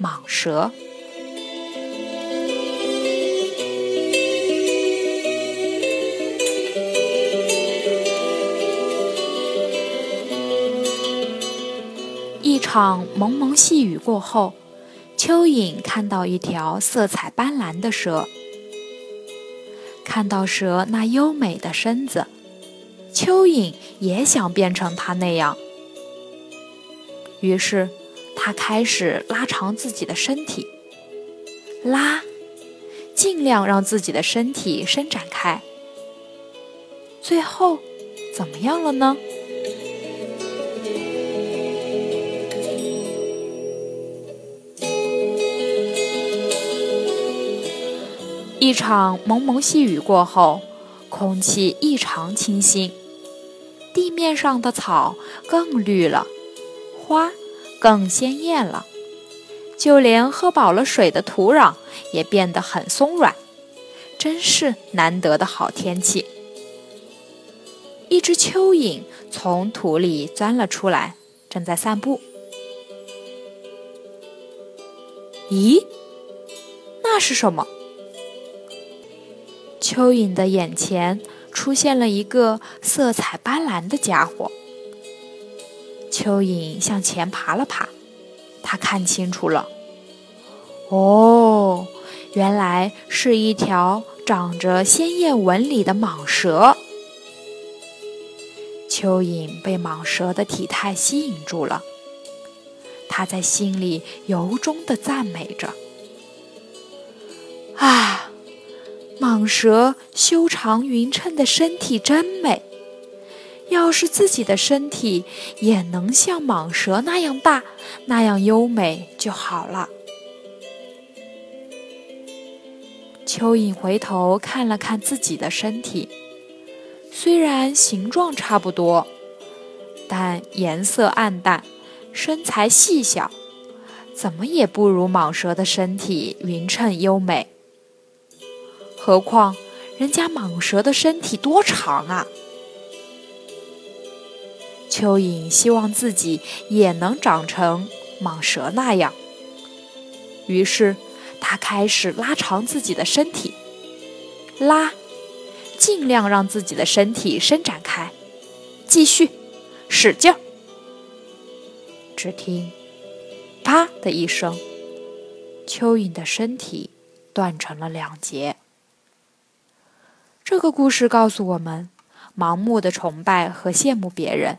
蟒蛇。一场蒙蒙细雨过后，蚯蚓看到一条色彩斑斓的蛇，看到蛇那优美的身子。蚯蚓也想变成它那样，于是它开始拉长自己的身体，拉，尽量让自己的身体伸展开。最后，怎么样了呢？一场蒙蒙细雨过后，空气异常清新。地面上的草更绿了，花更鲜艳了，就连喝饱了水的土壤也变得很松软，真是难得的好天气。一只蚯蚓从土里钻了出来，正在散步。咦，那是什么？蚯蚓的眼前。出现了一个色彩斑斓的家伙。蚯蚓向前爬了爬，它看清楚了，哦，原来是一条长着鲜艳纹理的蟒蛇。蚯蚓被蟒蛇的体态吸引住了，它在心里由衷的赞美着：“啊！”蟒蛇修长匀称的身体真美，要是自己的身体也能像蟒蛇那样大、那样优美就好了。蚯蚓回头看了看自己的身体，虽然形状差不多，但颜色暗淡，身材细小，怎么也不如蟒蛇的身体匀称优美。何况，人家蟒蛇的身体多长啊！蚯蚓希望自己也能长成蟒蛇那样，于是它开始拉长自己的身体，拉，尽量让自己的身体伸展开，继续，使劲儿。只听“啪”的一声，蚯蚓的身体断成了两截。这个故事告诉我们：盲目的崇拜和羡慕别人，